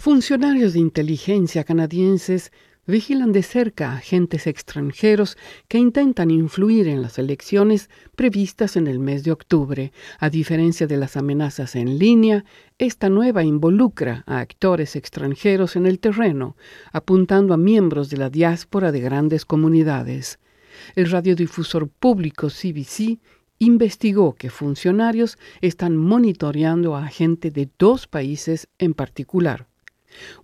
Funcionarios de inteligencia canadienses vigilan de cerca a agentes extranjeros que intentan influir en las elecciones previstas en el mes de octubre. A diferencia de las amenazas en línea, esta nueva involucra a actores extranjeros en el terreno, apuntando a miembros de la diáspora de grandes comunidades. El radiodifusor público CBC investigó que funcionarios están monitoreando a gente de dos países en particular.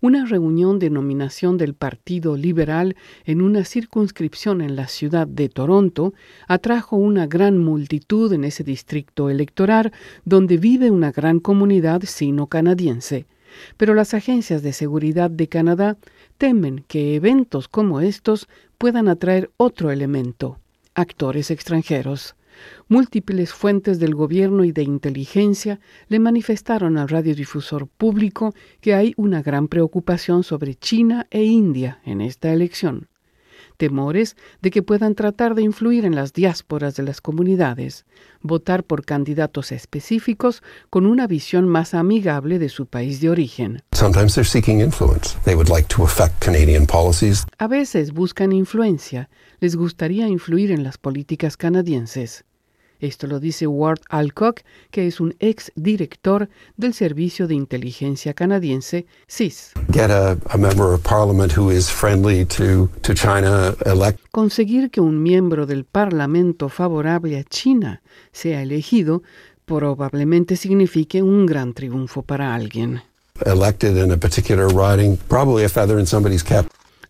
Una reunión de nominación del Partido Liberal en una circunscripción en la ciudad de Toronto atrajo una gran multitud en ese distrito electoral donde vive una gran comunidad sino-canadiense. Pero las agencias de seguridad de Canadá temen que eventos como estos puedan atraer otro elemento, actores extranjeros. Múltiples fuentes del gobierno y de inteligencia le manifestaron al radiodifusor público que hay una gran preocupación sobre China e India en esta elección. Temores de que puedan tratar de influir en las diásporas de las comunidades, votar por candidatos específicos con una visión más amigable de su país de origen. A veces buscan influencia, les gustaría influir en las políticas canadienses. Esto lo dice Ward Alcock, que es un ex director del Servicio de Inteligencia canadiense, CIS. Conseguir que un miembro del Parlamento favorable a China sea elegido probablemente signifique un gran triunfo para alguien.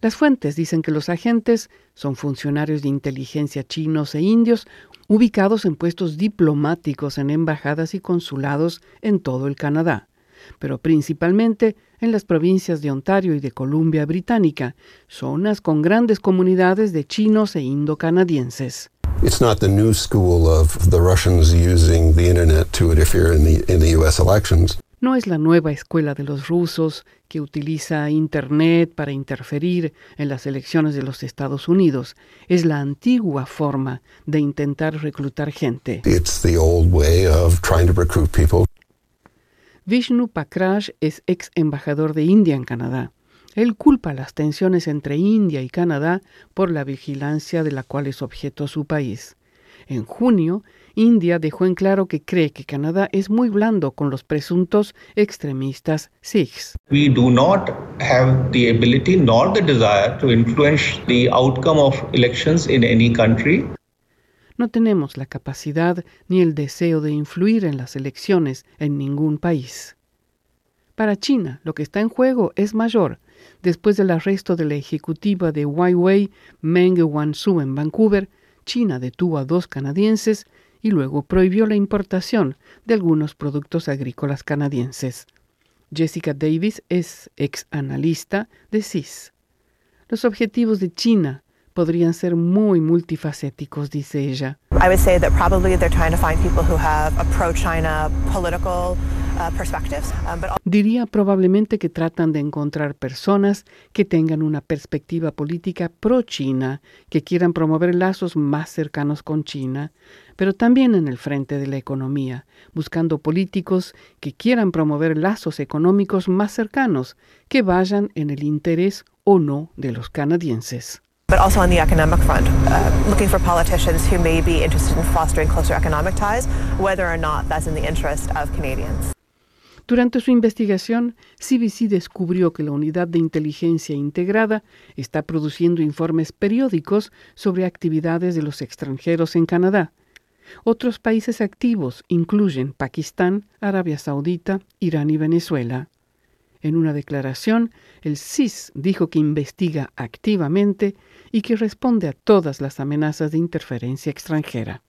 Las fuentes dicen que los agentes son funcionarios de inteligencia chinos e indios ubicados en puestos diplomáticos en embajadas y consulados en todo el Canadá, pero principalmente en las provincias de Ontario y de Columbia Británica, zonas con grandes comunidades de chinos e indo-canadienses. It's not the new school of the Russians using the internet to interfere in the, US elections. No es la nueva escuela de los rusos que utiliza Internet para interferir en las elecciones de los Estados Unidos. Es la antigua forma de intentar reclutar gente. Vishnu Pakraj es ex embajador de India en Canadá. Él culpa las tensiones entre India y Canadá por la vigilancia de la cual es objeto su país. En junio, India dejó en claro que cree que Canadá es muy blando con los presuntos extremistas Sikhs. We do not have the ability nor the desire to influence the outcome of elections in any country. No tenemos la capacidad ni el deseo de influir en las elecciones en ningún país. Para China, lo que está en juego es mayor. Después del arresto de la ejecutiva de Huawei, Meng Wanzhou, en Vancouver, China detuvo a dos canadienses y luego prohibió la importación de algunos productos agrícolas canadienses. Jessica Davis es ex analista de CIS. Los objetivos de China podrían ser muy multifacéticos, dice ella. I would say that probably they're trying to find people who have a pro-China political Diría probablemente que tratan de encontrar personas que tengan una perspectiva política pro-China, que quieran promover lazos más cercanos con China, pero también en el frente de la economía, buscando políticos que quieran promover lazos económicos más cercanos, que vayan en el interés o no de los canadienses. but also on the economic front, uh, looking for politicians who may be interested in fostering closer economic ties, whether or not that's in the interest of Canadians. Durante su investigación, CBC descubrió que la Unidad de Inteligencia Integrada está produciendo informes periódicos sobre actividades de los extranjeros en Canadá. Otros países activos incluyen Pakistán, Arabia Saudita, Irán y Venezuela. En una declaración, el CIS dijo que investiga activamente y que responde a todas las amenazas de interferencia extranjera.